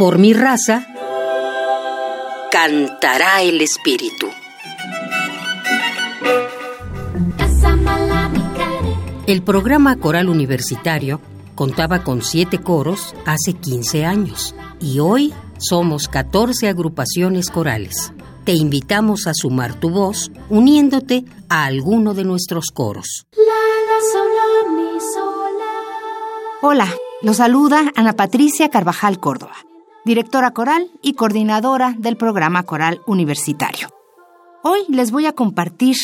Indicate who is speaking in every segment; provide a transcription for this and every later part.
Speaker 1: Por mi raza, cantará el espíritu. El programa coral universitario contaba con siete coros hace 15 años y hoy somos 14 agrupaciones corales. Te invitamos a sumar tu voz uniéndote a alguno de nuestros coros.
Speaker 2: Hola, los saluda Ana Patricia Carvajal Córdoba, directora coral y coordinadora del programa coral universitario. Hoy les voy a compartir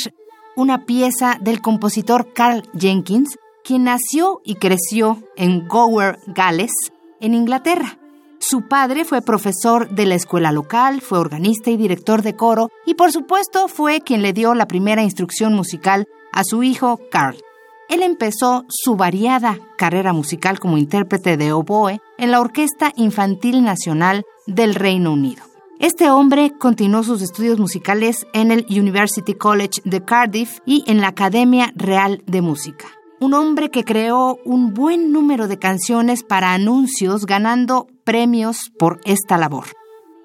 Speaker 2: una pieza del compositor Carl Jenkins, quien nació y creció en Gower, Gales, en Inglaterra. Su padre fue profesor de la escuela local, fue organista y director de coro, y por supuesto fue quien le dio la primera instrucción musical a su hijo Carl. Él empezó su variada carrera musical como intérprete de oboe en la Orquesta Infantil Nacional del Reino Unido. Este hombre continuó sus estudios musicales en el University College de Cardiff y en la Academia Real de Música. Un hombre que creó un buen número de canciones para anuncios ganando premios por esta labor.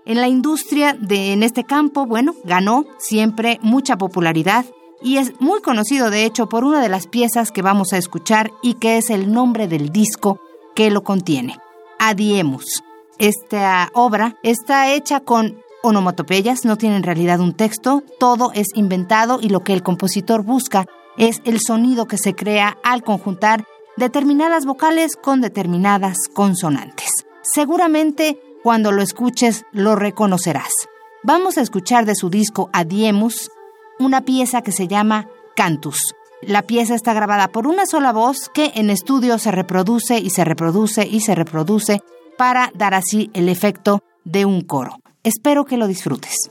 Speaker 2: En la industria de en este campo, bueno, ganó siempre mucha popularidad y es muy conocido de hecho por una de las piezas que vamos a escuchar y que es el nombre del disco que lo contiene. Adiemus. Esta obra está hecha con onomatopeyas, no tiene en realidad un texto, todo es inventado y lo que el compositor busca es el sonido que se crea al conjuntar determinadas vocales con determinadas consonantes. Seguramente cuando lo escuches lo reconocerás. Vamos a escuchar de su disco Adiemus una pieza que se llama Cantus. La pieza está grabada por una sola voz que en estudio se reproduce y se reproduce y se reproduce para dar así el efecto de un coro. Espero que lo disfrutes.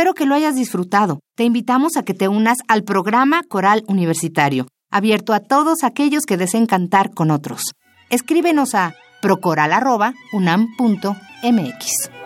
Speaker 2: Espero que lo hayas disfrutado. Te invitamos a que te unas al programa Coral Universitario, abierto a todos aquellos que deseen cantar con otros. Escríbenos a procoral.unam.mx.